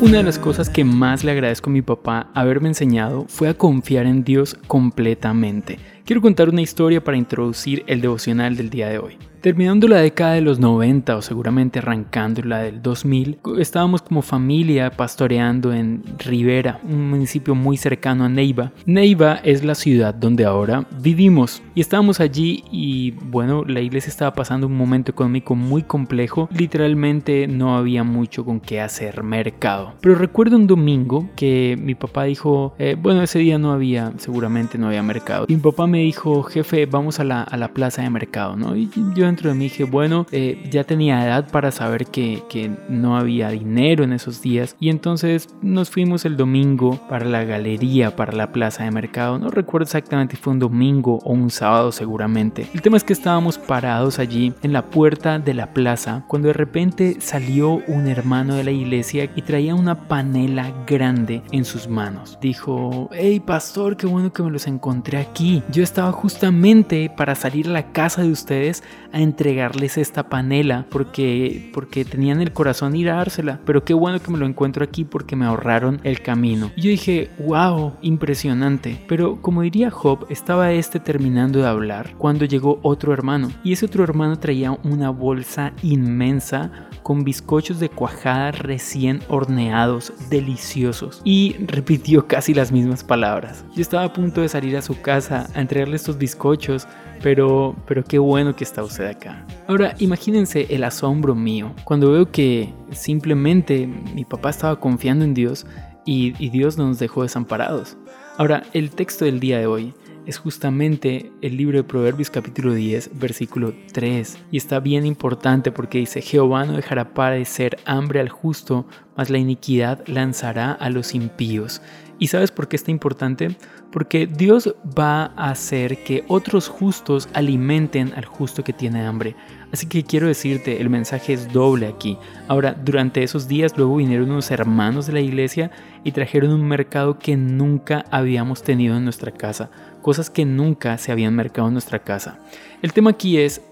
Una de las cosas que más le agradezco a mi papá haberme enseñado fue a confiar en Dios completamente. Quiero contar una historia para introducir el devocional del día de hoy. Terminando la década de los 90 o seguramente arrancando la del 2000, estábamos como familia pastoreando en Rivera, un municipio muy cercano a Neiva. Neiva es la ciudad donde ahora vivimos y estábamos allí y bueno, la iglesia estaba pasando un momento económico muy complejo, literalmente no había mucho con qué hacer mercado. Pero recuerdo un domingo que mi papá dijo, eh, bueno, ese día no había, seguramente no había mercado. Y mi papá me dijo, jefe, vamos a la, a la plaza de mercado, ¿no? Y yo dentro de mí dije, bueno, eh, ya tenía edad para saber que, que no había dinero en esos días. Y entonces nos fuimos el domingo para la galería, para la plaza de mercado. No recuerdo exactamente si fue un domingo o un sábado seguramente. El tema es que estábamos parados allí en la puerta de la plaza cuando de repente salió un hermano de la iglesia y traía una panela grande en sus manos. Dijo, hey pastor, qué bueno que me los encontré aquí. Yo estaba justamente para salir a la casa de ustedes entregarles esta panela porque, porque tenían el corazón ir a dársela. Pero qué bueno que me lo encuentro aquí porque me ahorraron el camino. Y yo dije, wow, impresionante. Pero como diría Job, estaba este terminando de hablar cuando llegó otro hermano. Y ese otro hermano traía una bolsa inmensa con bizcochos de cuajada recién horneados, deliciosos. Y repitió casi las mismas palabras. Yo estaba a punto de salir a su casa a entregarle estos bizcochos pero, pero qué bueno que está usted acá. Ahora, imagínense el asombro mío cuando veo que simplemente mi papá estaba confiando en Dios y, y Dios no nos dejó desamparados. Ahora, el texto del día de hoy es justamente el libro de Proverbios capítulo 10, versículo 3. Y está bien importante porque dice, Jehová no dejará padecer hambre al justo, mas la iniquidad lanzará a los impíos. ¿Y sabes por qué está importante? Porque Dios va a hacer que otros justos alimenten al justo que tiene hambre. Así que quiero decirte, el mensaje es doble aquí. Ahora, durante esos días luego vinieron unos hermanos de la iglesia y trajeron un mercado que nunca habíamos tenido en nuestra casa. Cosas que nunca se habían mercado en nuestra casa. El tema aquí es,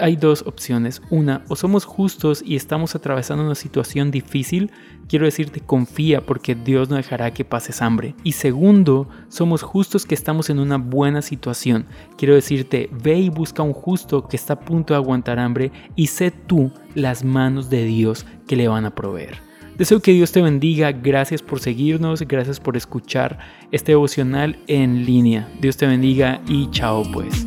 hay dos opciones. Una, o somos justos y estamos atravesando una situación difícil, quiero decirte confía porque Dios no dejará que pases hambre. Y segundo, somos justos que estamos en una buena situación. Quiero decirte, ve y busca un justo que está a punto de aguantar hambre y sé tú las manos de Dios que le van a proveer. Deseo que Dios te bendiga, gracias por seguirnos, gracias por escuchar este devocional en línea. Dios te bendiga y chao pues.